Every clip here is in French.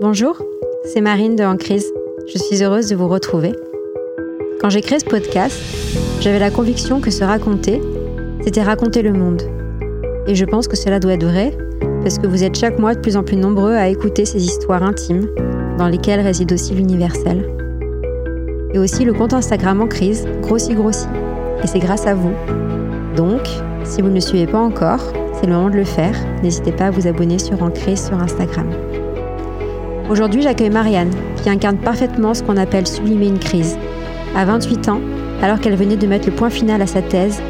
Bonjour, c'est Marine de En Crise. Je suis heureuse de vous retrouver. Quand j'ai créé ce podcast, j'avais la conviction que se raconter, c'était raconter le monde. Et je pense que cela doit être vrai, parce que vous êtes chaque mois de plus en plus nombreux à écouter ces histoires intimes, dans lesquelles réside aussi l'universel. Et aussi le compte Instagram En Crise grossit grossit. Et c'est grâce à vous. Donc, si vous ne le suivez pas encore, c'est le moment de le faire. N'hésitez pas à vous abonner sur En Crise sur Instagram. Aujourd'hui, j'accueille Marianne, qui incarne parfaitement ce qu'on appelle sublimer une crise. À 28 ans, alors qu'elle venait de mettre le point final à sa thèse,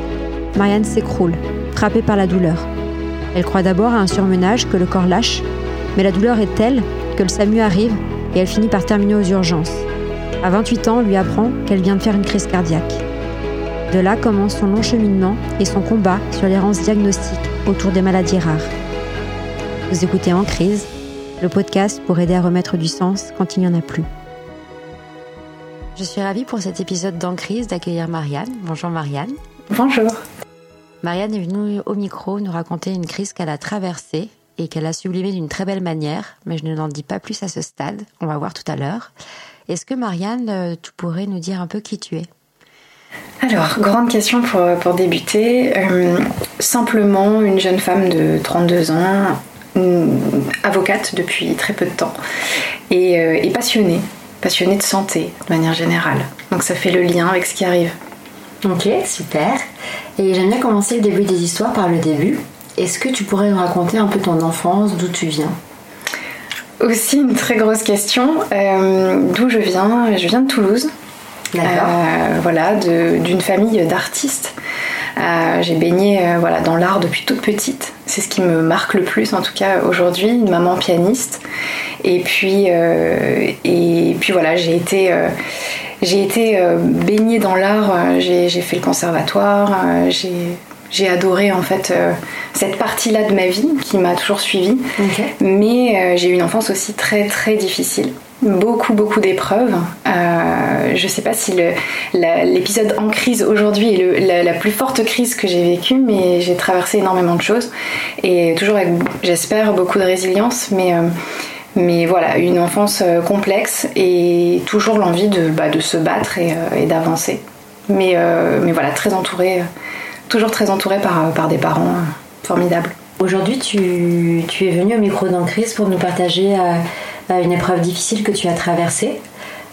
Marianne s'écroule, frappée par la douleur. Elle croit d'abord à un surmenage que le corps lâche, mais la douleur est telle que le SAMU arrive et elle finit par terminer aux urgences. À 28 ans, on lui apprend qu'elle vient de faire une crise cardiaque. De là commence son long cheminement et son combat sur l'errance diagnostique autour des maladies rares. Vous écoutez En crise, le podcast pour aider à remettre du sens quand il n'y en a plus. Je suis ravie pour cet épisode d'Encrise d'accueillir Marianne. Bonjour Marianne. Bonjour. Marianne est venue au micro nous raconter une crise qu'elle a traversée et qu'elle a sublimée d'une très belle manière, mais je ne n'en dis pas plus à ce stade, on va voir tout à l'heure. Est-ce que Marianne, euh, tu pourrais nous dire un peu qui tu es? Alors, grande question pour, pour débuter. Euh, simplement une jeune femme de 32 ans, avocate depuis très peu de temps et, euh, et, passionnée, passionnée de santé de manière générale. Donc ça fait le lien avec ce qui arrive. Ok, super. Et j'aime bien commencer le début des histoires par le début. Est-ce que tu pourrais nous raconter un peu ton enfance, d'où tu viens? Aussi une très grosse question. Euh, d'où je viens? Je viens de Toulouse. Euh, voilà, d'une famille d'artistes. Euh, j'ai baigné euh, voilà, dans l'art depuis toute petite. C'est ce qui me marque le plus en tout cas aujourd'hui, une maman pianiste. Et puis, euh, et puis voilà, j'ai été, j'ai été baignée dans l'art, j'ai fait le conservatoire, j'ai adoré en fait cette partie-là de ma vie qui m'a toujours suivie. Mais j'ai eu une enfance aussi très très difficile beaucoup, beaucoup d'épreuves. Euh, je ne sais pas si l'épisode en crise aujourd'hui est la, plus forte crise que j'ai vécue, mais j'ai traversé énormément de choses et toujours avec, j'espère, beaucoup de résilience. Mais, euh, voilà, une enfance euh, complexe et toujours l'envie de, bah, se battre et, d'avancer. Mais, voilà, très entourée, toujours très entourée par, des parents formidables. Aujourd'hui, tu, tu, es venu au micro d'Encrise pour nous partager une épreuve difficile que tu as traversée.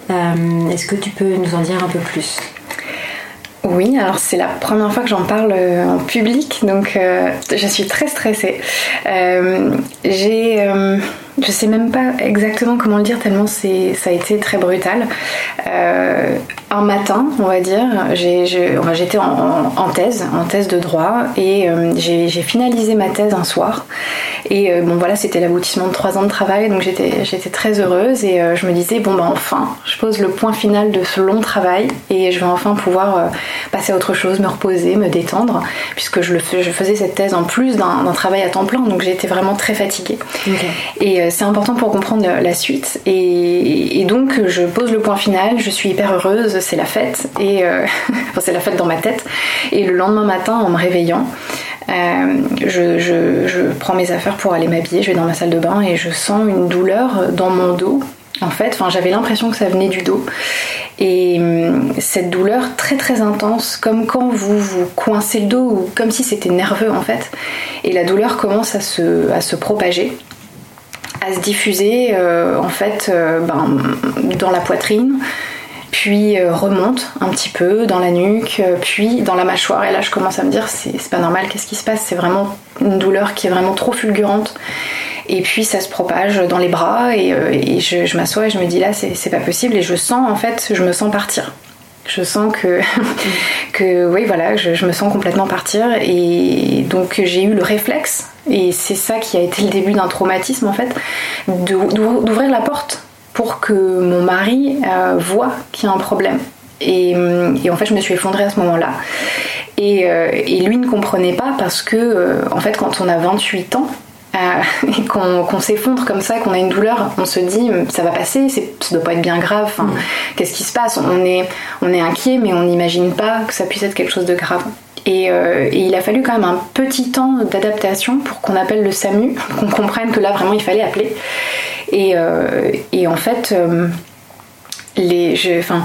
Euh, est-ce que tu peux nous en dire un peu plus? Oui, alors c'est la première fois que j'en parle euh, en public, donc euh, je suis très stressée. j'ai je sais même pas exactement comment le dire tellement c'est ça a été très brutal. Euh, un matin, on va dire, j'étais en, thèse, en thèse de droit, et euh, j'ai finalisé ma thèse un soir. Et euh, bon voilà, c'était l'aboutissement de trois ans de travail, donc j'étais très heureuse et je me disais bon ben enfin, je pose le point final de ce long travail et je vais enfin pouvoir passer à autre chose, me reposer, me détendre, puisque je, le, je faisais cette thèse en plus d'un travail à temps plein, donc j'étais vraiment très fatiguée. Et c'est important pour comprendre la suite. Et, donc, je pose le point final, je suis hyper heureuse, c'est la fête. Et euh, c'est la fête dans ma tête. Et le lendemain matin, en me réveillant, euh, je, prends mes affaires pour aller m'habiller, je vais dans ma salle de bain et je sens une douleur dans mon dos. En fait, enfin, j'avais l'impression que ça venait du dos. Et hum, cette douleur très très intense, comme quand vous vous coincez le dos ou comme si c'était nerveux en fait. Et la douleur commence à se, à se propager à se diffuser euh, en fait euh, ben, dans la poitrine, puis euh, remonte un petit peu dans la nuque, puis dans la mâchoire. Et là, je commence à me dire, c'est pas normal, qu'est-ce qui se passe? C'est vraiment une douleur qui est vraiment trop fulgurante. Et puis ça se propage dans les bras et, je, m'assois et je me dis là, c'est pas possible. Et je sens en fait, je me sens partir. Je sens que oui, voilà, je, me sens complètement partir. Et donc j'ai eu le réflexe, et c'est ça qui a été le début d'un traumatisme en fait, d'ouvrir la porte pour que mon mari euh, voit qu'il y a un problème. Et, en fait, je me suis effondrée à ce moment-là. Et, euh, lui ne comprenait pas parce que, euh, en fait, quand on a 28 ans, euh, et qu'on s'effondre comme ça, qu'on a une douleur, on se dit ça va passer, ça doit pas être bien grave. Mm. Qu'est-ce qui se passe? On est, on est inquiet, mais on n'imagine pas que ça puisse être quelque chose de grave. Euh, et, il a fallu quand même un petit temps d'adaptation pour qu'on appelle le SAMU, qu'on comprenne que là vraiment il fallait appeler. Et, et en fait, les, je, enfin,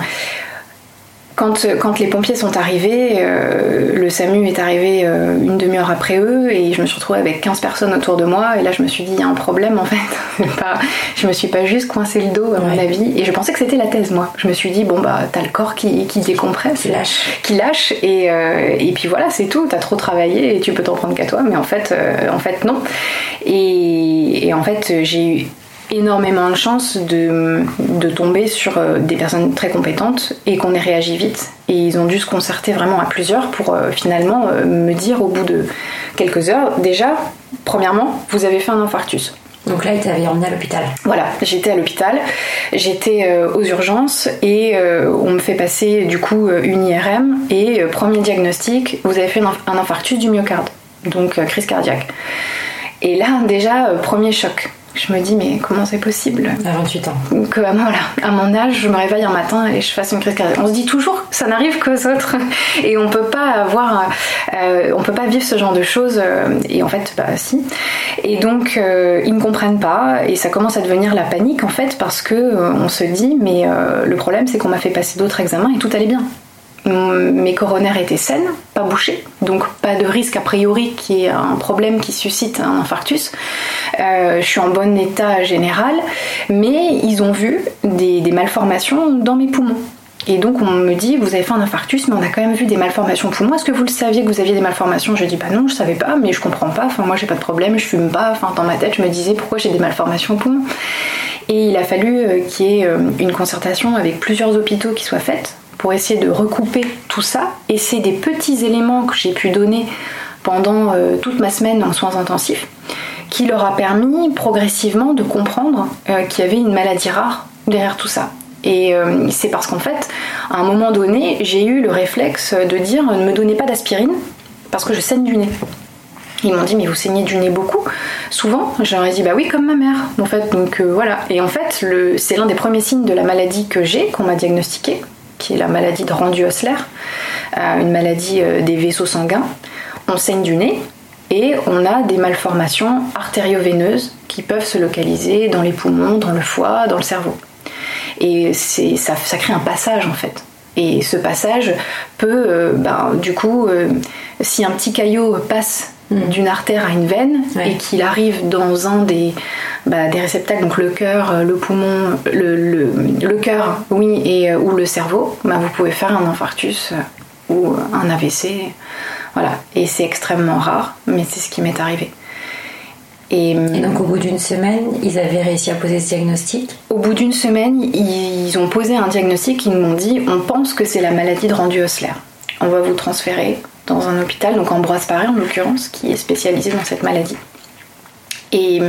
quand, quand, les pompiers sont arrivés, euh, le SAMU est arrivé euh, une demi-heure après eux et je me suis retrouvée avec 15 personnes autour de moi et là je me suis dit il y a un problème en fait. pas, je me suis pas juste coincé le dos à mon avis et je pensais que c'était la thèse moi. Je me suis dit bon bah t'as le corps qui, qui décompresse, qui lâche, qui lâche et, euh, et puis voilà c'est tout. T'as trop travaillé et tu peux t'en prendre qu'à toi mais en fait en fait non. Et, et en fait j'ai eu énormément de chance de, de tomber sur euh, des personnes très compétentes et qu'on ait réagi vite. Et ils ont dû se concerter vraiment à plusieurs pour euh, finalement euh, me dire au bout de quelques heures, déjà, premièrement, vous avez fait un infarctus. Donc là, ils t'avaient emmené à l'hôpital. Voilà, j'étais à l'hôpital, j'étais aux urgences et on me fait passer du coup une IRM et premier diagnostic, vous avez fait un infarctus du myocarde, donc crise cardiaque. Et là, déjà, premier choc je me dis mais comment c'est possible À 28 ans. Que à, voilà, à mon âge, je me réveille un matin et je fasse une crise cardiaque. On se dit toujours que ça n'arrive qu'aux autres et on peut pas avoir, euh, on peut pas vivre ce genre de choses euh, et en fait bah si. Et donc euh, ils ne comprennent pas et ça commence à devenir la panique en fait parce que on se dit mais le problème c'est qu'on m'a fait passer d'autres examens et tout allait bien mes coronaires étaient saines, pas bouchées, donc pas de risque a priori qui est un problème qui suscite un infarctus. Euh, je suis en bon état général, mais ils ont vu des, malformations dans mes poumons. Et donc on me dit, vous avez fait un infarctus, mais on a quand même vu des malformations poumons. Est-ce que vous le saviez que vous aviez des malformations? Je dis, bah non, je savais pas, mais je comprends pas. Enfin, moi j'ai pas de problème, je fume pas. Enfin, dans ma tête, je me disais pourquoi j'ai des malformations au poumon? Et il a fallu euh, qu'il y ait euh, une concertation avec plusieurs hôpitaux qui soient faites pour essayer de recouper tout ça. Et c'est des petits éléments que j'ai pu donner pendant euh, toute ma semaine en soins intensifs qui leur a permis progressivement de comprendre euh, qu'il y avait une maladie rare derrière tout ça. Et euh, c'est parce qu'en fait, à un moment donné, j'ai eu le réflexe de dire ne me donnez pas d'aspirine parce que je saigne du nez. Ils m'ont dit mais vous saignez du nez beaucoup Souvent, j'aurais dit bah oui comme ma mère. En fait donc voilà. Et en fait c'est l'un des premiers signes de la maladie que j'ai qu'on m'a diagnostiqué qui est la maladie de ossellaire, euh, une maladie euh, des vaisseaux sanguins. On saigne du nez et on a des malformations artério-veineuses qui peuvent se localiser dans les poumons, dans le foie, dans le cerveau. Et ça, ça crée un passage en fait. Et ce passage peut, euh, ben, du coup, si un petit caillot passe Mm. d'une artère à une veine et qu'il arrive dans un des, bah, des réceptacles, donc le cœur, euh, le poumon, le, le, le cœur, oui, et, euh, ou le cerveau, bah, vous pouvez faire un infarctus euh, ou un AVC. Voilà. Et c'est extrêmement rare, mais c'est ce qui m'est arrivé. Et, donc au bout d'une semaine, ils avaient réussi à poser ce diagnostic? Au bout d'une semaine, ils ont posé un diagnostic, ils m'ont dit on pense que c'est la maladie de rendu ossellaire. On va vous transférer dans un hôpital, donc Ambroise Paré en l'occurrence, qui est spécialisé dans cette maladie. Et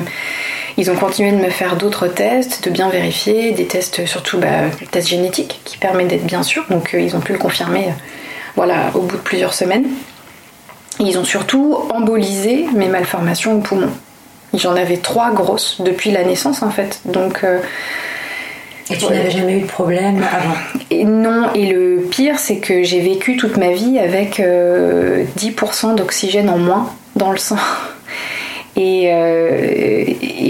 ils ont continué de me faire d'autres tests, de bien vérifier, des tests surtout bah, tests génétiques qui permettent d'être bien sûr, donc euh, ils ont pu le confirmer euh, voilà, au bout de plusieurs semaines. ils ont surtout embolisé mes malformations au poumon. J'en avais trois grosses depuis la naissance en fait, donc euh, et tu n'avais jamais eu de problème avant Non, et le pire, c'est que j'ai vécu toute ma vie avec 10% euh, d'oxygène en moins dans le sang. Et, euh,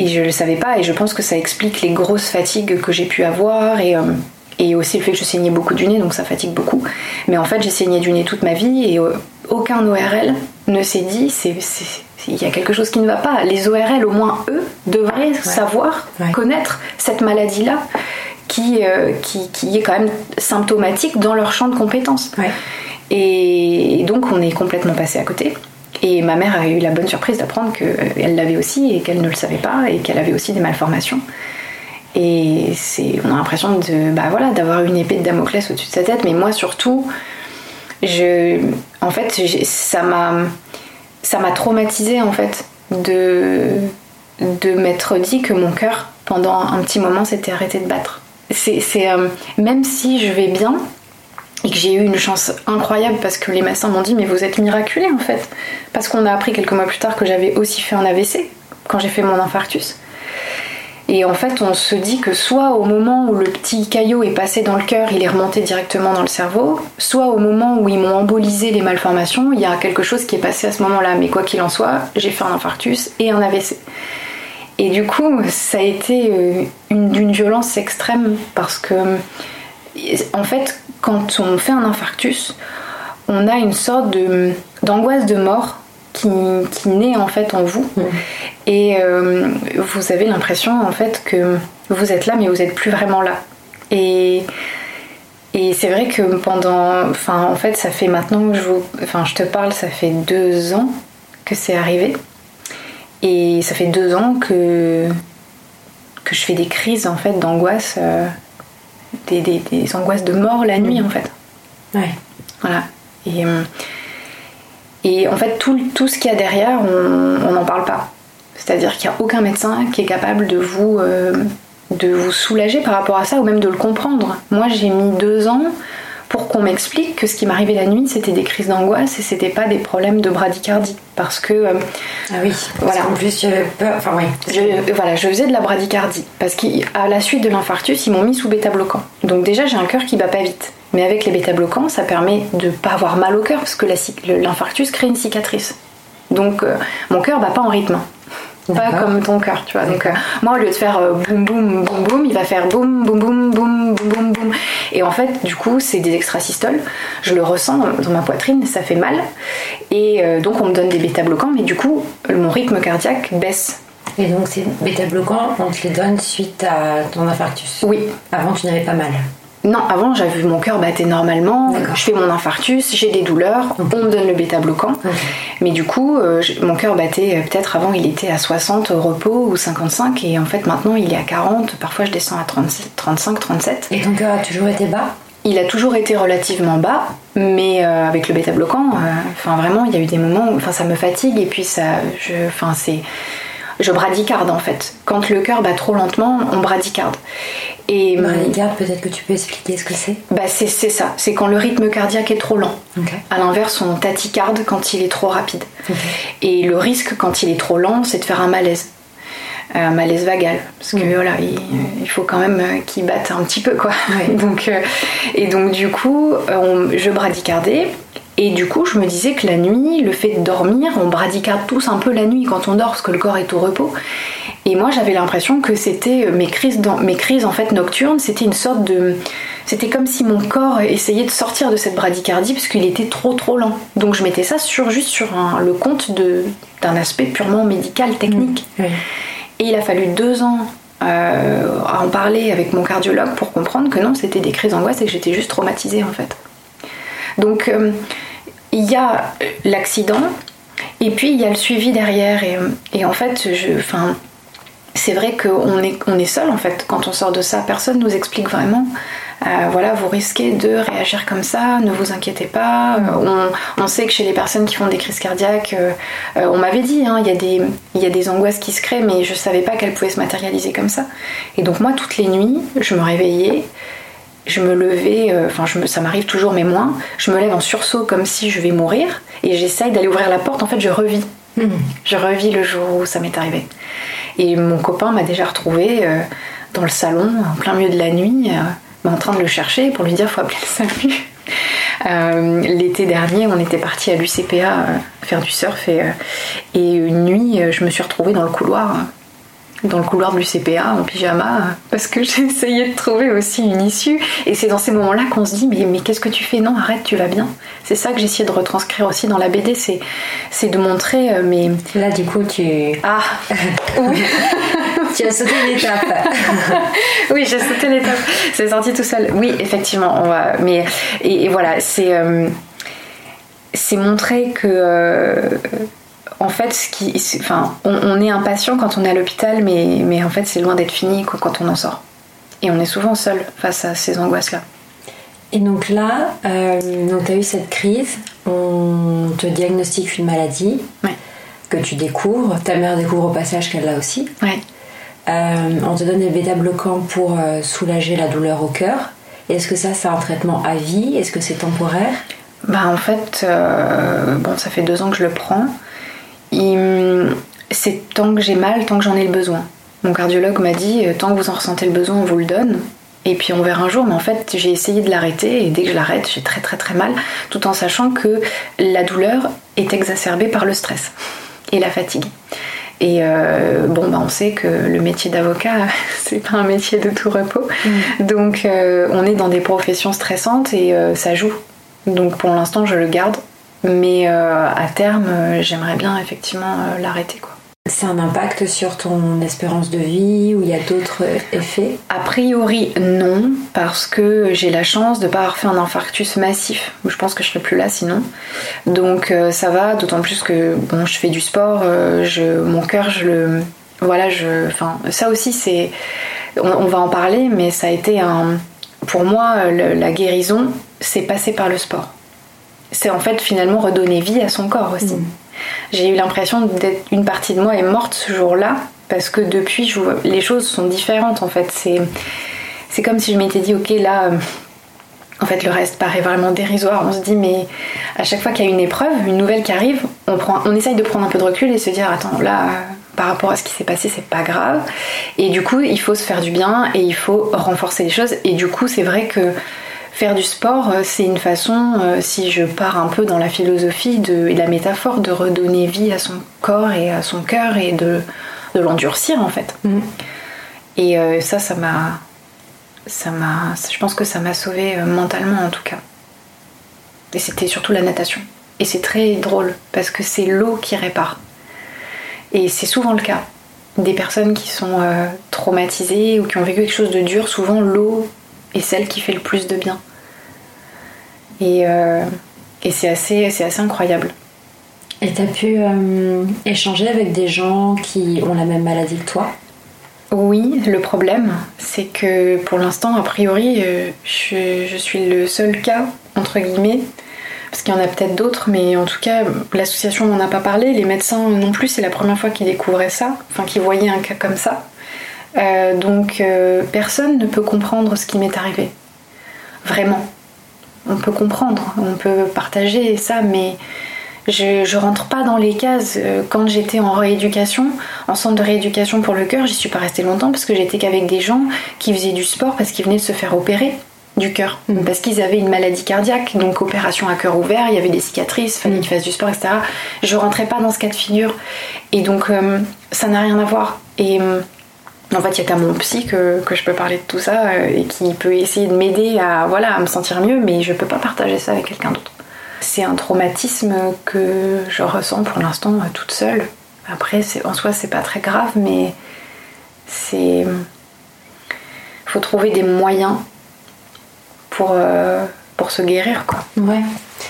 je le savais pas, et je pense que ça explique les grosses fatigues que j'ai pu avoir, et, euh, et aussi le fait que je saignais beaucoup du nez, donc ça fatigue beaucoup. Mais en fait, j'ai saigné du nez toute ma vie, et aucun ORL ne s'est dit, c'est il y a quelque chose qui ne va pas. Les ORL, au moins eux, devraient savoir, connaître cette maladie-là euh, qui, qui, est quand même symptomatique dans leur champ de compétences. Et donc on est complètement passé à côté. Et ma mère a eu la bonne surprise d'apprendre qu'elle l'avait aussi et qu'elle ne le savait pas et qu'elle avait aussi des malformations. Et c'est, on a l'impression de, bah voilà, d'avoir une épée de Damoclès au-dessus de sa tête. Mais moi surtout, je, en fait, ça m'a, ça m'a traumatisé en fait de, de m'être dit que mon cœur pendant un petit moment s'était arrêté de battre c'est euh, même si je vais bien et que j'ai eu une chance incroyable parce que les médecins m'ont dit mais vous êtes miraculé en fait parce qu'on a appris quelques mois plus tard que j'avais aussi fait un AVC quand j'ai fait mon infarctus. Et en fait, on se dit que soit au moment où le petit caillot est passé dans le cœur, il est remonté directement dans le cerveau, soit au moment où ils m'ont embolisé les malformations, il y a quelque chose qui est passé à ce moment-là. Mais quoi qu'il en soit, j'ai fait un infarctus et un AVC. Et du coup, ça a été euh, d'une violence extrême parce que, en fait, quand on fait un infarctus, on a une sorte d'angoisse de, mort qui, naît en fait en vous. Mmh. Et euh, vous avez l'impression en fait que vous êtes là, mais vous n'êtes plus vraiment là. Et, et c'est vrai que pendant. Enfin, en fait, ça fait maintenant que je, enfin, je te parle, ça fait deux ans que c'est arrivé. Et ça fait deux ans que, que je fais des crises en fait d'angoisse, euh, des, des, des, angoisses de mort la nuit en fait. Ouais. Voilà. Et, euh, et en fait, tout, tout ce qu'il y a derrière, on n'en parle pas. C'est-à-dire qu'il n'y a aucun médecin qui est capable de vous, euh, de vous soulager par rapport à ça ou même de le comprendre. Moi, j'ai mis deux ans pour qu'on m'explique que ce qui m'arrivait la nuit, c'était des crises d'angoisse et c'était pas des problèmes de bradycardie. Parce que. Euh, ah oui, voilà. En plus, j'avais peur. Enfin, oui. Je, voilà, je faisais de la bradycardie. Parce qu'à la suite de l'infarctus, ils m'ont mis sous bêta-bloquant. Donc, déjà, j'ai un cœur qui bat pas vite. Mais avec les bêta-bloquants, ça permet de pas avoir mal au cœur parce que l'infarctus crée une cicatrice. Donc, euh, mon cœur bat pas en rythme pas comme ton cœur, tu vois. Donc euh, moi, au lieu de faire euh, boum boum boum boum, il va faire boum boum boum boum boum boum boum. Et en fait, du coup, c'est des extrasystoles. Je le ressens dans, ma poitrine, ça fait mal. Et euh, donc, on me donne des bêta-bloquants, mais du coup, mon rythme cardiaque baisse. Et donc, ces bêta-bloquants, on te les donne suite à ton infarctus? Oui. Avant, tu n'avais pas mal non, avant j'avais vu mon cœur battait normalement, je fais mon infarctus, j'ai des douleurs, on me donne le bêta bloquant. Mais du coup, euh, mon cœur battait euh, peut-être avant il était à 60 au repos ou 55 et en fait maintenant il est à 40, parfois je descends à 35, 37. Et ton cœur a toujours été bas? Il a toujours été relativement bas, mais euh, avec le bêta bloquant, enfin vraiment, il y a eu des moments où, ça me fatigue et puis ça, enfin, c'est, je bradycarde en fait. Quand le cœur bat trop lentement, on bradycarde. Et bradycarde, peut-être que tu peux expliquer ce que c'est? Bah c'est, ça, c'est quand le rythme cardiaque est trop lent. À l'inverse, on tachycarde quand il est trop rapide. Et le risque quand il est trop lent, c'est de faire un malaise. Un malaise vagal. Parce que voilà il, faut quand même qu'il batte un petit peu quoi. Donc euh, et donc du coup euh, je bradycardais et du coup, je me disais que la nuit, le fait de dormir, on bradycarde tous un peu la nuit quand on dort parce que le corps est au repos. Et moi, j'avais l'impression que c'était euh, mes crises, dans, mes crises en fait nocturnes, c'était une sorte de, c'était comme si mon corps essayait de sortir de cette bradycardie parce qu'il était trop trop lent. Donc je mettais ça sur juste sur le compte de d'un aspect purement médical, technique. Mmh. Et il a fallu deux ans euh, à en parler avec mon cardiologue pour comprendre que non, c'était des crises d'angoisse et que j'étais juste traumatisée en fait. Donc euh, il y a l'accident et puis il y a le suivi derrière. Et, en fait, je, c'est vrai qu'on est, on est seul en fait quand on sort de ça. Personne nous explique vraiment. Euh, voilà, vous risquez de réagir comme ça, ne vous inquiétez pas. Euh, on, sait que chez les personnes qui font des crises cardiaques, euh, on m'avait dit, hein, il y, y, a des angoisses qui se créent, mais je savais pas qu'elles pouvaient se matérialiser comme ça. Et donc moi, toutes les nuits, je me réveillais, je me levais, euh, enfin ça m'arrive toujours mais moins, je me lève en sursaut comme si je vais mourir et j'essaye d'aller ouvrir la porte, en fait je revis. Hmm. Je revis le jour où ça m'est arrivé. Et mon copain m'a déjà retrouvé euh, dans le salon, en plein milieu de la nuit, euh, en train de le chercher pour lui dire faut appeler le SAMU. L'été dernier, on était parti à l'UCPA faire du surf et, et, une nuit, je me suis retrouvée dans le couloir dans le couloir du CPA en pyjama parce que j'ai essayé de trouver aussi une issue. Et c'est dans ces moments-là qu'on se dit mais, mais qu'est-ce que tu fais? Non arrête tu vas bien. C'est ça que essayé de retranscrire aussi dans la BD c'est c'est de montrer euh, mais là du coup tu ah. Tu as sauté l'étape oui j'ai sauté l'étape. C'est sorti tout seul. Oui effectivement on va mais et, voilà c'est euh, c'est montrer que euh, en fait, ce qui, enfin, on, est impatient quand on est à l'hôpital, mais, mais en fait, c'est loin d'être fini quand on en sort. Et on est souvent seul face à ces angoisses-là. Et donc là, euh, tu as eu cette crise, on te diagnostique une maladie que tu découvres, ta mère découvre au passage qu'elle l'a aussi. Euh, on te donne des bêta-bloquants pour euh, soulager la douleur au cœur. Est-ce que ça, c'est un traitement à vie? Est-ce que c'est temporaire? Bah en fait, euh, bon, ça fait deux ans que je le prends c'est tant que j'ai mal, tant que j'en ai le besoin. Mon cardiologue m'a dit euh, tant que vous en ressentez le besoin, on vous le donne. Et puis on verra un jour, mais en fait j'ai essayé de l'arrêter et dès que je l'arrête, j'ai très très très mal, tout en sachant que la douleur est exacerbée par le stress et la fatigue. Et bon, bah, on sait que le métier d'avocat, c'est pas un métier de tout repos. Mm. Donc, on est dans des professions stressantes et ça joue. Donc, pour l'instant, je le garde. Mais à terme, j'aimerais bien effectivement l'arrêter, quoi. C'est un impact sur ton espérance de vie ou il y a d'autres effets? A priori non, parce que j'ai la chance de ne pas avoir fait un infarctus massif. Je pense que je serais plus là sinon. Donc euh, ça va, d'autant plus que bon, je fais du sport, euh, je, mon cœur, je le, voilà, je, enfin ça aussi c'est, on, va en parler, mais ça a été un, pour moi la guérison, c'est passer par le sport. C'est en fait finalement redonner vie à son corps aussi. Mmh j'ai eu l'impression d'être une partie de moi est morte ce jour-là parce que depuis les choses sont différentes en fait c'est c'est comme si je m'étais dit ok là euh, en fait le reste paraît vraiment dérisoire on se dit mais à chaque fois qu'il y a une épreuve une nouvelle qui arrive on prend on essaye de prendre un peu de recul et se dire attends là par rapport à ce qui s'est passé, c'est pas grave. Et du coup, il faut se faire du bien et il faut renforcer les choses. Et du coup, c'est vrai que Faire du sport, euh, c'est une façon, euh, si je pars un peu dans la philosophie de, et la métaphore, de redonner vie à son corps et à son cœur et de, l'endurcir en fait. Mm. Et euh, ça, ça m'a, ça m'a, je pense que ça m'a sauvé mentalement en tout cas. Et c'était surtout la natation. Et c'est très drôle parce que c'est l'eau qui répare. Et c'est souvent le cas. Des personnes qui sont traumatisées ou qui ont vécu quelque chose de dur, souvent l'eau est celle qui fait le plus de bien. Et, euh, et c'est assez, assez incroyable. Et tu as pu euh, échanger avec des gens qui ont la même maladie que toi? Oui, le problème, c'est que pour l'instant, a priori, euh, je, je, suis le seul cas, entre guillemets, parce qu'il y en a peut-être d'autres, mais en tout cas, l'association n'en a pas parlé, les médecins non plus, c'est la première fois qu'ils découvraient ça, enfin qu'ils voyaient un cas comme ça. Donc personne ne peut comprendre ce qui m'est arrivé. Vraiment on peut comprendre, on peut partager ça, mais je, je rentre pas dans les cases. Euh, quand j'étais en rééducation, en centre de rééducation pour le cœur, j'y suis pas restée longtemps parce que j'étais qu'avec des gens qui faisaient du sport parce qu'ils venaient de se faire opérer du cœur, mm. parce qu'ils avaient une maladie cardiaque, donc opération à cœur ouvert, il y avait des cicatrices, fallait mm. qu'ils fassent du sport, etc. Je rentrais pas dans ce cas de figure, et donc euh, ça n'a rien à voir. Et euh, en fait, il y a qu'à mon psy que, je peux parler de tout ça euh, et qui peut essayer de m'aider à, voilà, à me sentir mieux, mais je peux pas partager ça avec quelqu'un d'autre. C'est un traumatisme que je ressens pour l'instant euh, toute seule. Après, en soi, c'est pas très grave, mais c'est. faut trouver des moyens pour, euh, pour se guérir, quoi. Ouais.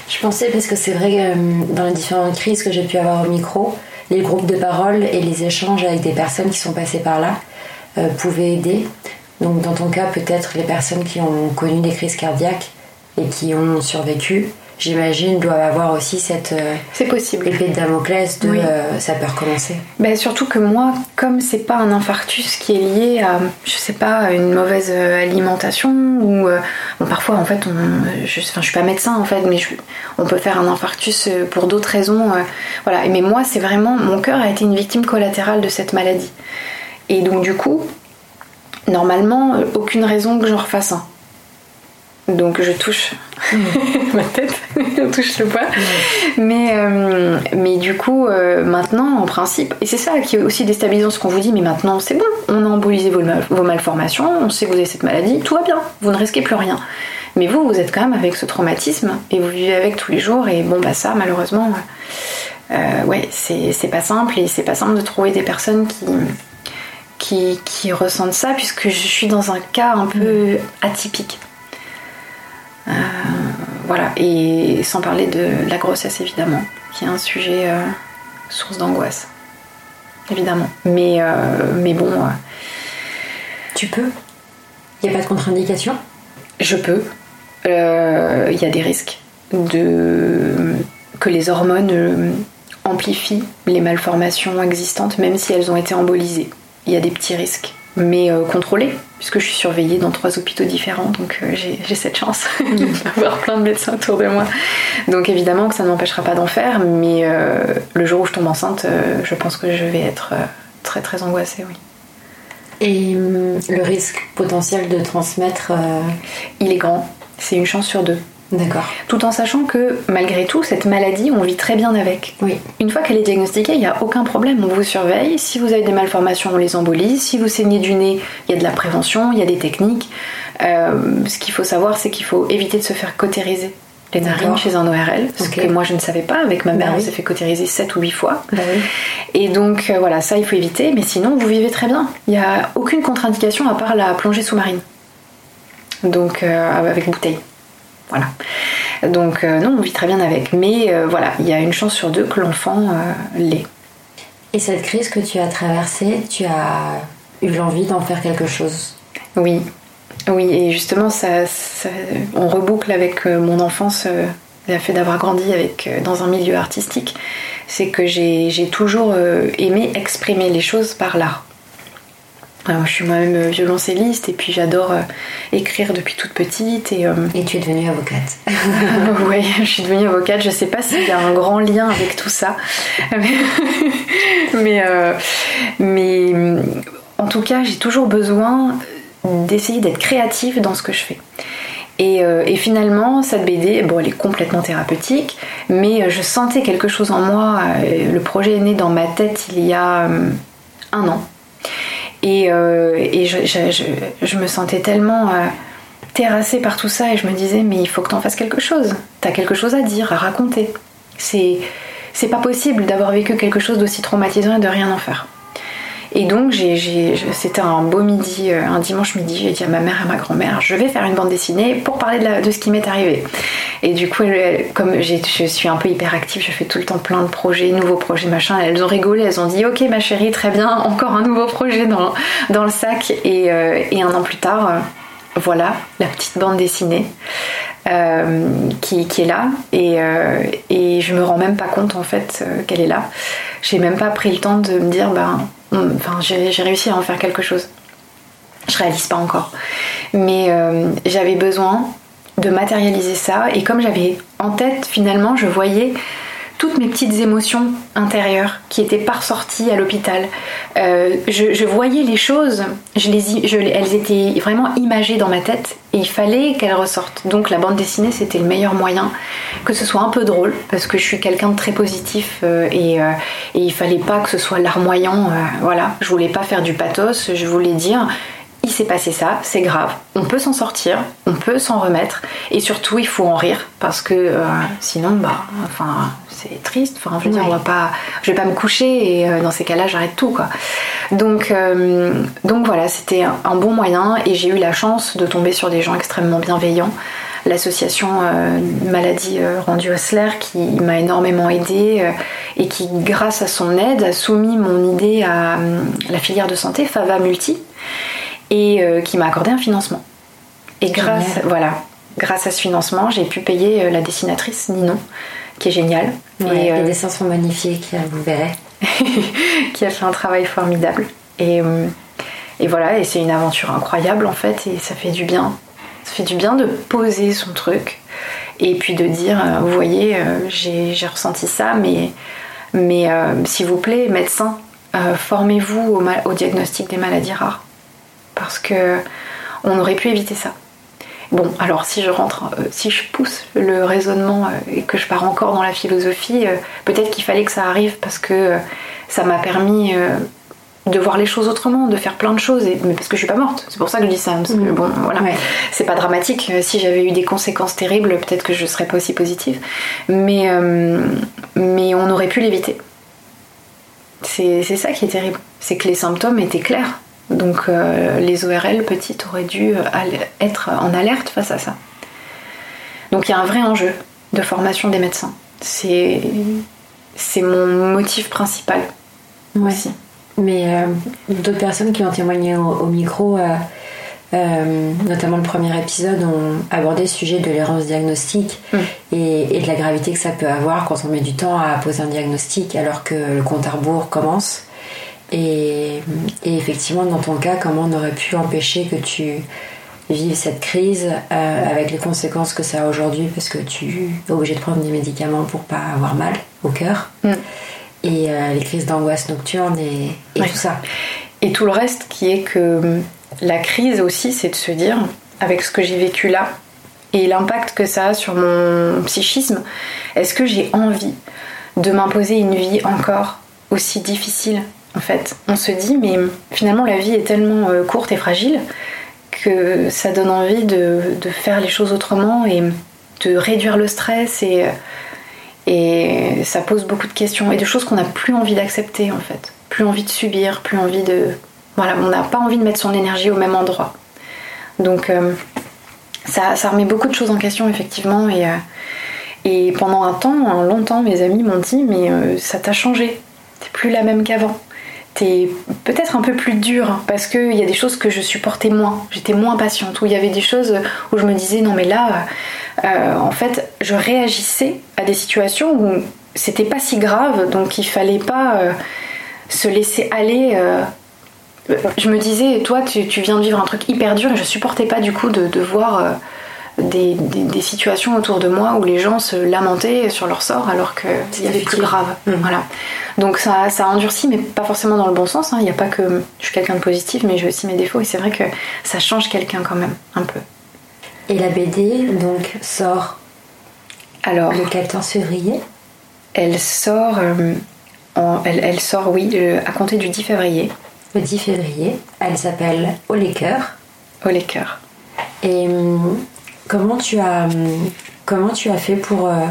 Je pensais parce que c'est vrai que dans les différentes crises que j'ai pu avoir au micro, les groupes de parole et les échanges avec des personnes qui sont passées par là, euh, pouvaient aider. Donc dans ton cas, peut-être les personnes qui ont connu des crises cardiaques et qui ont survécu, j'imagine, doivent avoir aussi cette euh, possible. épée de Damoclès de euh, ça peut recommencer. Ben, surtout que moi, comme c'est pas un infarctus qui est lié à, je sais pas, une mauvaise alimentation ou parfois en fait, on, je, enfin, je suis pas médecin en fait, mais on peut faire un infarctus pour d'autres raisons. voilà. Mais moi, c'est vraiment mon cœur a été une victime collatérale de cette maladie. Et donc du coup, normalement, euh, aucune raison que j'en refasse un. Donc je touche mmh. ma tête, on touche le poids. Mmh. Mais, euh, mais du coup, euh, maintenant, en principe, et c'est ça qui est aussi déstabilisant ce qu'on vous dit, mais maintenant c'est bon, on a embolisé vos, vos, malformations, on sait que vous avez cette maladie, tout va bien, vous ne risquez plus rien. Mais vous, vous êtes quand même avec ce traumatisme et vous vivez avec tous les jours, et bon, bah ça, malheureusement, ouais, c'est pas simple et c'est pas simple de trouver des personnes qui qui, ressentent ça, puisque je suis dans un cas un peu atypique. Euh, voilà, et sans parler de la grossesse évidemment, qui est un sujet euh, source d'angoisse, évidemment. Mais, euh, mais bon. tu peux Il n'y a pas de contre-indication? Je peux. Il y a des risques de que les hormones amplifient les malformations existantes, même si elles ont été embolisées il y a des petits risques, mais euh, contrôlés, puisque je suis surveillée dans trois hôpitaux différents, donc euh, j'ai cette chance d'avoir plein de médecins autour de moi. Donc évidemment que ça ne m'empêchera pas d'en faire, mais euh, le jour où je tombe enceinte, je pense que je vais être très très angoissée, oui. Et hum, le risque potentiel de transmettre Il est grand, c'est une chance sur deux. D'accord. Tout en sachant que malgré tout, cette maladie, on vit très bien avec. Oui. Une fois qu'elle est diagnostiquée, il n'y a aucun problème, on vous surveille. Si vous avez des malformations, on les embolise. Si vous saignez du nez, il y a de la prévention, il y a des techniques. Euh, ce qu'il faut savoir, c'est qu'il faut éviter de se faire cautériser les narines chez un ORL, ce que moi je ne savais pas. Avec ma mère, bah on s'est fait cautériser 7 ou 8 fois. Bah Et donc euh, voilà, ça il faut éviter, mais sinon vous vivez très bien. Il n'y a aucune contre-indication à part la plongée sous-marine. Donc euh, avec bouteille. Voilà. Donc euh, non, on vit très bien avec. Mais voilà, il y a une chance sur deux que l'enfant l'ait. Et cette crise que tu as traversée, tu as eu l'envie d'en faire quelque chose? Oui, oui, et justement, ça, on reboucle avec euh, mon enfance, euh, le fait d'avoir grandi avec, euh, dans un milieu artistique, c'est que j'ai toujours aimé exprimer les choses par l'art. Je suis moi-même violoncelliste et puis j'adore écrire depuis toute petite. Et, et tu es devenue avocate. oui, je suis devenue avocate. Je sais pas s'il y a un grand lien avec tout ça. mais, mais en tout cas, j'ai toujours besoin d'essayer d'être créative dans ce que je fais. Euh, et, finalement, cette BD, bon, elle est complètement thérapeutique, mais euh, je sentais quelque chose en moi. Euh, le projet est né dans ma tête il y a un an. Et, et je, me sentais tellement terrassée par tout ça et je me disais, mais il faut que tu en fasses quelque chose. Tu as quelque chose à dire, à raconter. C'est, c'est pas possible d'avoir vécu quelque chose d'aussi traumatisant et de rien en faire. Et donc, c'était un beau midi, euh, un dimanche midi, j'ai dit à ma mère et à ma grand-mère, je vais faire une bande dessinée pour parler de, ce qui m'est arrivé. Et du coup, comme je suis un peu hyperactive, je fais tout le temps plein de projets, nouveaux projets, machin, elles ont rigolé, elles ont dit, ok ma chérie, très bien, encore un nouveau projet dans, le sac. Et, euh, un an plus tard, euh, voilà, la petite bande dessinée. qui, est là et, et je me rends même pas compte en fait qu'elle est là. J'ai même pas pris le temps de me dire ben Enfin, j'ai réussi à en faire quelque chose. Je réalise pas encore. Mais euh, j'avais besoin de matérialiser ça. Et comme j'avais en tête, finalement, je voyais toutes mes petites émotions intérieures qui étaient pas ressorties à l'hôpital. Euh, je, voyais les choses, elles étaient vraiment imagées dans ma tête et il fallait qu'elles ressortent. Donc la bande dessinée c'était le meilleur moyen, que ce soit un peu drôle parce que je suis quelqu'un de très positif euh, et, euh, et, il fallait pas que ce soit larmoyant. voilà, je voulais pas faire du pathos, je voulais dire il s'est passé ça, c'est grave. On peut s'en sortir, on peut s'en remettre, et surtout il faut en rire parce que euh, sinon, bah, enfin, c'est triste. Enfin, je veux dire, on va pas, je vais pas me coucher et euh, dans ces cas-là, j'arrête tout, quoi. Donc, euh, donc voilà, c'était un bon moyen et j'ai eu la chance de tomber sur des gens extrêmement bienveillants. L'association Maladie Rendue Osler qui m'a énormément aidée et qui, grâce à son aide, a soumis mon idée à la filière de santé Fava Multi et euh, qui m'a accordé un financement. Et grâce, voilà, grâce à ce financement, j'ai pu payer euh, la dessinatrice Ninon, qui est géniale. et, les euh, dessins sont magnifiques, vous verrez. qui a fait un travail formidable. Et, et voilà, et c'est une aventure incroyable en fait, et ça fait du bien. Ça fait du bien de poser son truc et puis de dire, vous voyez, j'ai ressenti ça, mais, mais s'il vous plaît, médecin, formez-vous au diagnostic des maladies rares parce que on aurait pu éviter ça. Bon, alors si je rentre, euh, si je pousse le raisonnement euh, et que je pars encore dans la philosophie, euh, peut-être qu'il fallait que ça arrive parce que ça m'a permis de voir les choses autrement, de faire plein de choses, mais parce que je suis pas morte. C'est pour ça que je dis ça. Parce que mmh. bon, voilà, c'est pas dramatique. Si j'avais eu des conséquences terribles, peut-être que je serais pas aussi positive. Mais, mais on aurait pu l'éviter. C'est ça qui est terrible. C'est que les symptômes étaient clairs. Donc euh, les ORL petites auraient dû euh, être en alerte face à ça. Donc il y a un vrai enjeu de formation des médecins. C'est, mon motif principal aussi. Mais euh, d'autres personnes qui ont témoigné au, micro, notamment le premier épisode, ont abordé le sujet de l'errance diagnostique mm. et, de la gravité que ça peut avoir quand on met du temps à poser un diagnostic alors que le compte à rebours commence. Et, effectivement, dans ton cas, comment on aurait pu empêcher que tu vives cette crise euh, avec les conséquences que ça a aujourd'hui parce que tu es obligé de prendre des médicaments pour pas avoir mal au cœur mm. et euh, les crises d'angoisse nocturne et, tout ça. Et tout le reste qui est que la crise aussi, c'est de se dire, avec ce que j'ai vécu là, et l'impact que ça a sur mon psychisme. Est-ce que j'ai envie de m'imposer une vie encore aussi difficile en fait On se dit, mais finalement la vie est tellement euh, courte et fragile que ça donne envie de, faire les choses autrement et de réduire le stress et, et ça pose beaucoup de questions et de choses qu'on n'a plus envie d'accepter en fait. Plus envie de subir, plus envie de... Voilà, on n'a pas envie de mettre son énergie au même endroit. Donc euh, ça, remet beaucoup de choses en question effectivement et, euh, pendant un temps, un long temps, mes amis m'ont dit mais euh, ça t'a changé, t'es plus la même qu'avant. T'es peut-être un peu plus dure parce qu'il y a des choses que je supportais moins, j'étais moins patiente, où il y avait des choses où je me disais non mais là, en fait, je réagissais à des situations où c'était pas si grave, donc il fallait pas se laisser aller je me disais, toi, tu, viens de vivre un truc hyper dur et je supportais pas du coup de, voir euh, des, situations autour de moi où les gens se lamentaient sur leur sort alors qu'il y avait plus grave. Mm. Voilà. Donc ça, ça a endurci, mais pas forcément dans le bon sens. Hein. Il n'y a pas que je suis quelqu'un de positif, mais j'ai aussi mes défauts et c'est vrai que ça change quelqu'un quand même, un peu. Et la BD, donc, sort alors, le 14 février? Elle sort, euh, elle, sort, oui, euh, à compter du 10 février le 10 février. Elle s'appelle Au les cœurs. Au les cœurs. Et hum, comment tu as, comment tu as fait pour, euh,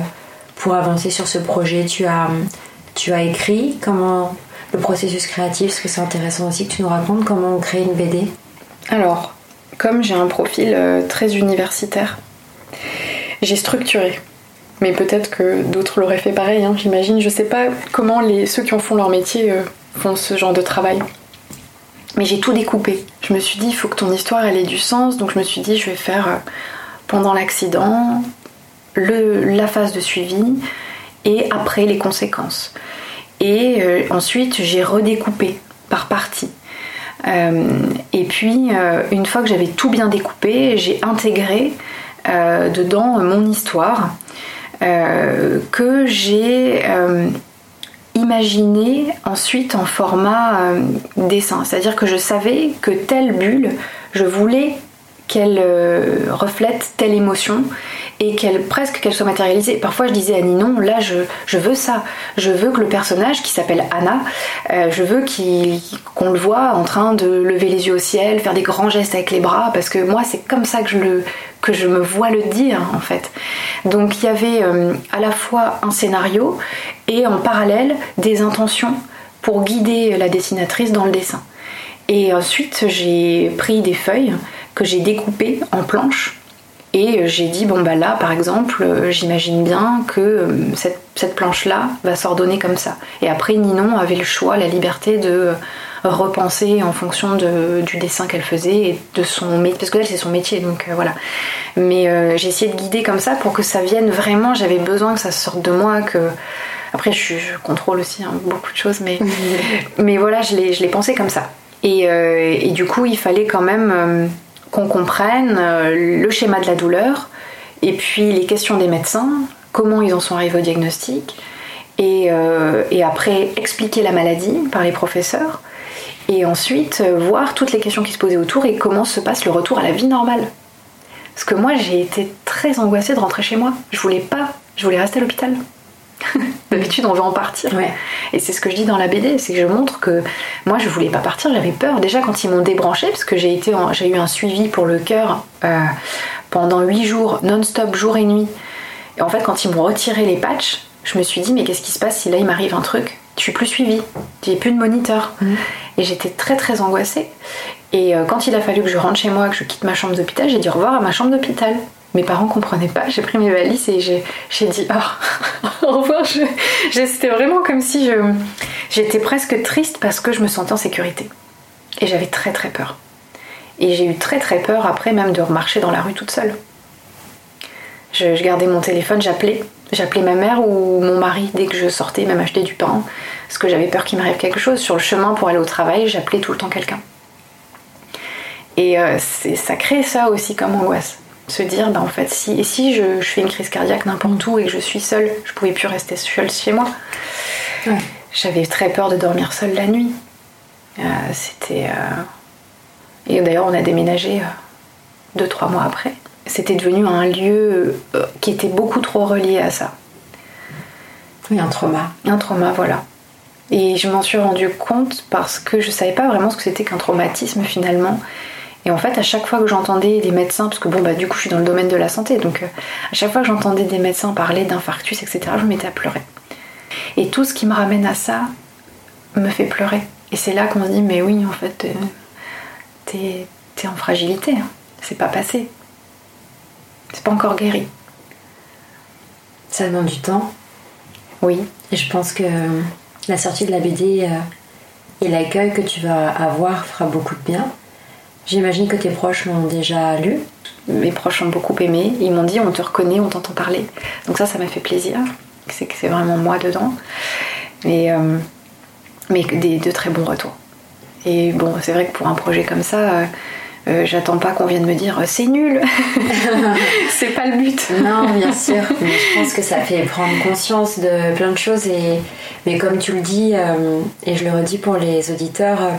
pour avancer sur ce projet? Tu as, tu as écrit comment le processus créatif, parce que c'est intéressant aussi que tu nous racontes comment on crée une BD. Alors, comme j'ai un profil euh, très universitaire, j'ai structuré. Mais peut-être que d'autres l'auraient fait pareil, hein, j'imagine. Je sais pas comment les, ceux qui en font leur métier euh, font ce genre de travail. Mais j'ai tout découpé. Je me suis dit, il faut que ton histoire ait du sens. Donc je me suis dit, je vais faire pendant l'accident, la phase de suivi et après les conséquences. Et euh, ensuite, j'ai redécoupé par partie. Euh, et puis, une fois que j'avais tout bien découpé, j'ai intégré dedans mon histoire que j'ai imaginer ensuite en format euh, dessin. C'est-à-dire que je savais que telle bulle, je voulais qu'elle euh, reflète telle émotion et qu'elle presque qu'elle soit matérialisée. Parfois je disais à Ninon, là je, je veux ça, je veux que le personnage qui s'appelle Anna, euh, je veux qu'on le voit en train de lever les yeux au ciel, faire des grands gestes avec les bras, parce que moi c'est comme ça que je, que je me vois le dire en fait. Donc il y avait euh, à la fois un scénario et en parallèle des intentions pour guider la dessinatrice dans le dessin. Et ensuite j'ai pris des feuilles que j'ai découpées en planches et euh, j'ai dit, bon bah là par exemple, euh, j'imagine bien que euh, cette, planche-là va s'ordonner comme ça. Et après, Ninon avait le choix, la liberté de repenser en fonction du dessin qu'elle faisait et de son métier, parce que elle c'est son métier, donc voilà. Mais j'ai essayé de guider comme ça pour que ça vienne vraiment, j'avais besoin que ça sorte de moi, que... Après, je, contrôle aussi hein, beaucoup de choses, mais, mais voilà, je l'ai pensé comme ça. Et, et, du coup, il fallait quand même qu'on comprenne euh, le schéma de la douleur et puis les questions des médecins, comment ils en sont arrivés au diagnostic, et, euh, après expliquer la maladie par les professeurs, et ensuite euh, voir toutes les questions qui se posaient autour et comment se passe le retour à la vie normale. Parce que moi j'ai été très angoissée de rentrer chez moi. Je voulais pas, je voulais rester à l'hôpital. D'habitude, on veut en partir. Et c'est ce que je dis dans la BD, c'est que je montre que moi, je voulais pas partir, j'avais peur. Déjà, quand ils m'ont débranché, parce que j'ai été, j'ai eu un suivi pour le cœur euh, pendant 8 jours, non-stop, jour et nuit. Et en fait, quand ils m'ont retiré les patchs, je me suis dit, mais qu'est-ce qui se passe si là il m'arrive un truc? Je suis plus suivie, j'ai plus de moniteur. Mmh. Et j'étais très très angoissée. Et euh, quand il a fallu que je rentre chez moi, que je quitte ma chambre d'hôpital, j'ai dit au revoir à ma chambre d'hôpital. Mes parents comprenaient pas. J'ai pris mes valises et j'ai dit oh, au revoir. C'était vraiment comme si j'étais presque triste parce que je me sentais en sécurité. Et j'avais très très peur. Et j'ai eu très très peur après même de remarcher dans la rue toute seule. Je, gardais mon téléphone, j'appelais. J'appelais ma mère ou mon mari dès que je sortais, même acheter du pain, parce que j'avais peur qu'il m'arrive quelque chose. Sur le chemin pour aller au travail, j'appelais tout le temps quelqu'un. Et euh, ça crée ça aussi comme angoisse se dire bah en fait si et si je, fais une crise cardiaque n'importe où et que je suis seule je pouvais plus rester seule chez moi j'avais très peur de dormir seule la nuit euh, c'était euh, et d'ailleurs on a déménagé euh, deux trois mois après c'était devenu un lieu euh, qui était beaucoup trop relié à ça. Oui, un trauma. Un trauma, voilà. Et je m'en suis rendu compte parce que je savais pas vraiment ce que c'était qu'un traumatisme finalement. Et en fait, à chaque fois que j'entendais des médecins, parce que bon, bah du coup, je suis dans le domaine de la santé, donc euh, à chaque fois que j'entendais des médecins parler d'infarctus, etc., je me mettais à pleurer. Et tout ce qui me ramène à ça me fait pleurer. Et c'est là qu'on se dit, mais oui, en fait, euh, t'es es en fragilité. Hein. C'est pas passé. C'est pas encore guéri. Ça demande du temps. Oui. Et je pense que la sortie de la BD euh, et l'accueil que tu vas avoir fera beaucoup de bien. J'imagine que tes proches l'ont déjà lu. Mes proches ont beaucoup aimé. Ils m'ont dit on te reconnaît, on t'entend parler. Donc ça, ça m'a fait plaisir. C'est que c'est vraiment moi dedans. Et, euh, mais des, de très bons retours. Et bon, c'est vrai que pour un projet comme ça, euh, euh, j'attends pas qu'on vienne me dire c'est nul. c'est pas le but. non, bien sûr. Mais je pense que ça fait prendre conscience de plein de choses. Et, mais comme tu le dis, euh, et je le redis pour les auditeurs, euh,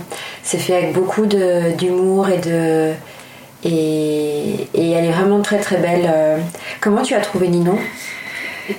c'est fait avec beaucoup d'humour et de. Et, et, elle est vraiment très très belle. Comment tu as trouvé Ninon?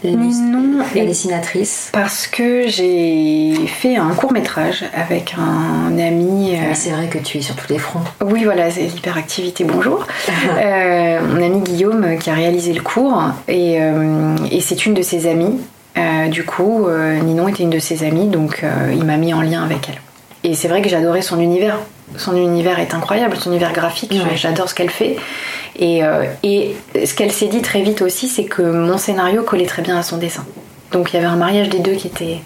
Non, la dessinatrice Parce que j'ai fait un court métrage avec un ami. Euh, c'est vrai que tu es sur tous les fronts. Oui, voilà, c'est l'hyperactivité, bonjour. euh, mon ami Guillaume qui a réalisé le cours et, euh, et c'est une de ses amies. Euh, du coup, Ninon était une de ses amies, donc il m'a mis en lien avec elle. Et c'est vrai que j'adorais son univers. Son univers est incroyable, son univers graphique, j'adore ce qu'elle fait. Euh, et, ce qu'elle s'est dit très vite aussi, c'est que mon scénario collait très bien à son dessin. Donc il y avait un mariage des deux qui était,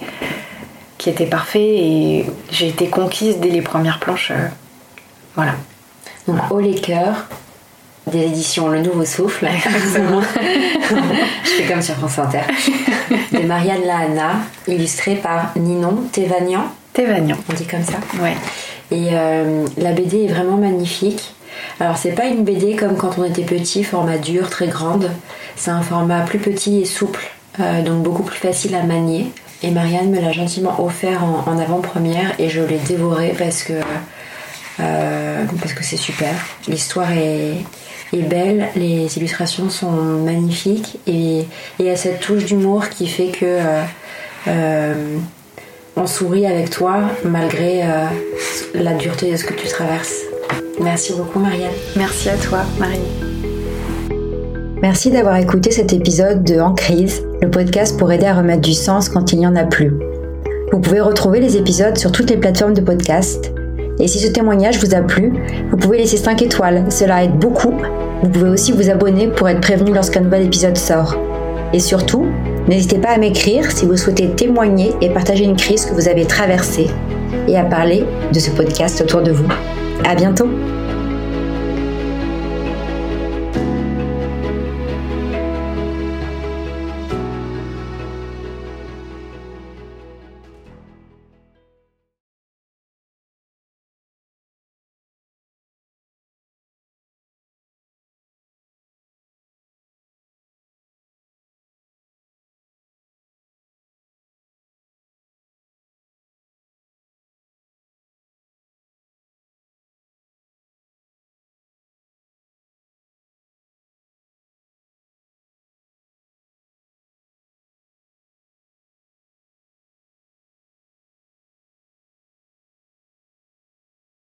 qui était parfait et j'ai été conquise dès les premières planches. Euh, voilà. Donc Haut les cœurs, des éditions Le Nouveau Souffle. Je fais comme sur France Inter. De Marianne Lahana, illustrée par Ninon Thévagnan. Thévagnan. On dit comme ça Ouais. Et euh, la BD est vraiment magnifique. Alors c'est pas une BD comme quand on était petit, format dur, très grande. C'est un format plus petit et souple, euh, donc beaucoup plus facile à manier. Et Marianne me l'a gentiment offert en, avant-première et je l'ai dévoré parce que euh, parce que c'est super. L'histoire est, belle, les illustrations sont magnifiques et il y a cette touche d'humour qui fait que on sourit avec toi malgré la dureté de ce que tu traverses. Merci beaucoup Marianne. Merci à toi Marie. Merci d'avoir écouté cet épisode de En crise, le podcast pour aider à remettre du sens quand il n'y en a plus. Vous pouvez retrouver les épisodes sur toutes les plateformes de podcast. Et si ce témoignage vous a plu, vous pouvez laisser 5 étoiles, cela aide beaucoup. Vous pouvez aussi vous abonner pour être prévenu lorsqu'un nouvel épisode sort. Et surtout, n'hésitez pas à m'écrire si vous souhaitez témoigner et partager une crise que vous avez traversée et à parler de ce podcast autour de vous. À bientôt!